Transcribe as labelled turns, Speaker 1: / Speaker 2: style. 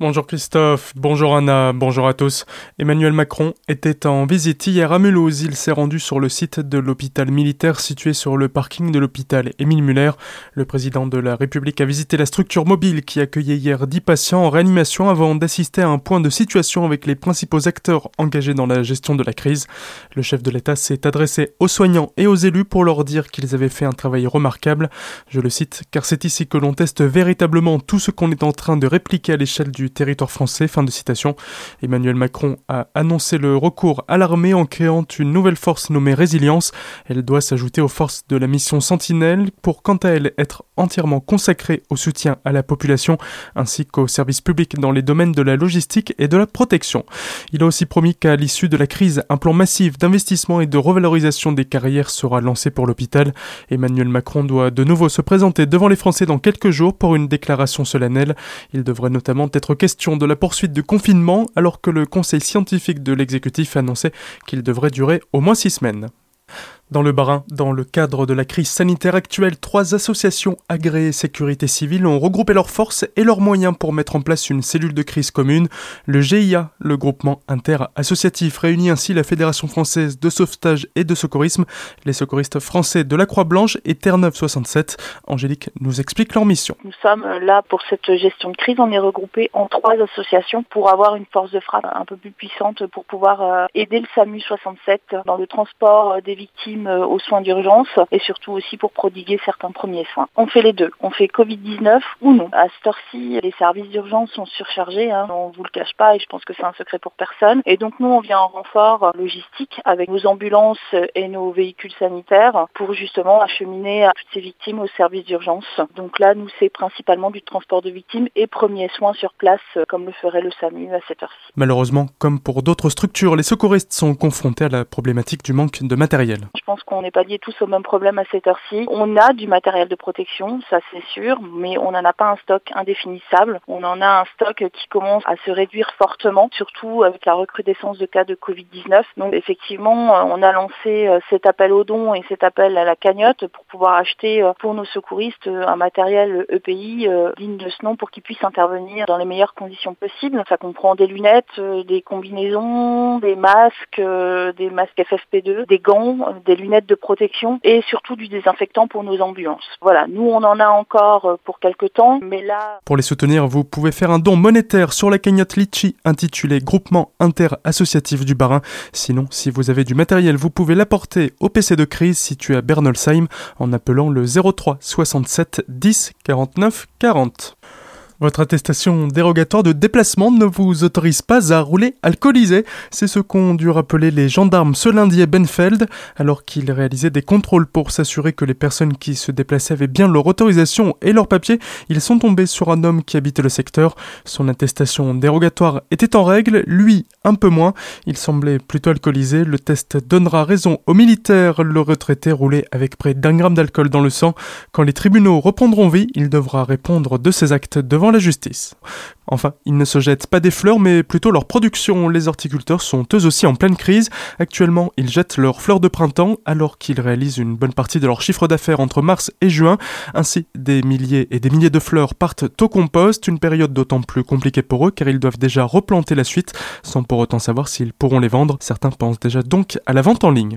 Speaker 1: Bonjour Christophe, bonjour Anna, bonjour à tous. Emmanuel Macron était en visite hier à Mulhouse. Il s'est rendu sur le site de l'hôpital militaire situé sur le parking de l'hôpital Émile Muller. Le président de la République a visité la structure mobile qui accueillait hier 10 patients en réanimation avant d'assister à un point de situation avec les principaux acteurs engagés dans la gestion de la crise. Le chef de l'État s'est adressé aux soignants et aux élus pour leur dire qu'ils avaient fait un travail remarquable. Je le cite, car c'est ici que l'on teste véritablement tout ce qu'on est en train de répliquer à l'échelle du territoire français. Fin de citation. Emmanuel Macron a annoncé le recours à l'armée en créant une nouvelle force nommée Résilience. Elle doit s'ajouter aux forces de la mission Sentinelle pour quant à elle être entièrement consacrée au soutien à la population ainsi qu'aux services publics dans les domaines de la logistique et de la protection. Il a aussi promis qu'à l'issue de la crise, un plan massif d'investissement et de revalorisation des carrières sera lancé pour l'hôpital. Emmanuel Macron doit de nouveau se présenter devant les Français dans quelques jours pour une déclaration solennelle. Il devrait notamment être question de la poursuite du confinement alors que le conseil scientifique de l'exécutif annonçait qu'il devrait durer au moins six semaines. Dans le Barin, dans le cadre de la crise sanitaire actuelle, trois associations agréées sécurité civile ont regroupé leurs forces et leurs moyens pour mettre en place une cellule de crise commune. Le GIA, le groupement inter-associatif, réunit ainsi la Fédération française de sauvetage et de secourisme, les secouristes français de la Croix-Blanche et Terre-Neuve 67. Angélique nous explique leur mission.
Speaker 2: Nous sommes là pour cette gestion de crise. On est regroupés en trois associations pour avoir une force de frappe un peu plus puissante pour pouvoir euh, aider le SAMU 67 dans le transport euh, des victimes euh, aux soins d'urgence et surtout aussi pour prodiguer certains premiers soins. On fait les deux. On fait Covid-19 ou non. À cette heure-ci, les services d'urgence sont surchargés. Hein. On vous le cache pas et je pense que c'est un secret pour personne. Et donc nous, on vient en renfort logistique avec nos ambulances et nos véhicules sanitaires pour justement acheminer toutes ces victimes aux services d'urgence. Donc là, nous, c'est principalement du transport de victimes et premiers soins sur place comme le ferait le SAMU à cette heure-ci.
Speaker 1: Malheureusement, comme pour d'autres structures, les secouristes sont confrontés à la problématique du manque de matériel.
Speaker 2: Je pense qu'on n'est pas liés tous au même problème à cette heure-ci. On a du matériel de protection, ça c'est sûr, mais on n'en a pas un stock indéfinissable. On en a un stock qui commence à se réduire fortement, surtout avec la recrudescence de cas de Covid-19. Donc effectivement, euh, on a lancé euh, cet appel aux dons et cet appel à la cagnotte pour pouvoir acheter euh, pour nos secouristes un matériel EPI digne de ce nom pour qu'ils puissent intervenir dans les meilleures conditions possibles. Ça comprend des lunettes, des combinaisons, des masques, des masques FFP2, des gants, des lunettes de protection et surtout du désinfectant pour nos ambulances. Voilà, nous on en a encore euh, pour quelques temps, mais là...
Speaker 1: Pour les soutenir, vous pouvez faire un don monétaire sur la cagnotte Litchi intitulée Groupement Inter-Associatif du Barin. Sinon, si vous avez du matériel, vous pouvez l'apporter au PC de crise situé à Bernolsheim en appelant le 03 67 10 49 40. Votre attestation dérogatoire de déplacement ne vous autorise pas à rouler alcoolisé. C'est ce qu'ont dû rappeler les gendarmes ce lundi à Benfeld, alors qu'ils réalisaient des contrôles pour s'assurer que les personnes qui se déplaçaient avaient bien leur autorisation et leurs papiers. Ils sont tombés sur un homme qui habitait le secteur. Son attestation dérogatoire était en règle, lui un peu moins. Il semblait plutôt alcoolisé. Le test donnera raison aux militaires. Le retraité roulait avec près d'un gramme d'alcool dans le sang. Quand les tribunaux reprendront vie, il devra répondre de ses actes la justice. Enfin, ils ne se jettent pas des fleurs, mais plutôt leur production. Les horticulteurs sont eux aussi en pleine crise. Actuellement, ils jettent leurs fleurs de printemps alors qu'ils réalisent une bonne partie de leur chiffre d'affaires entre mars et juin. Ainsi, des milliers et des milliers de fleurs partent au compost, une période d'autant plus compliquée pour eux car ils doivent déjà replanter la suite sans pour autant savoir s'ils pourront les vendre. Certains pensent déjà donc à la vente en ligne.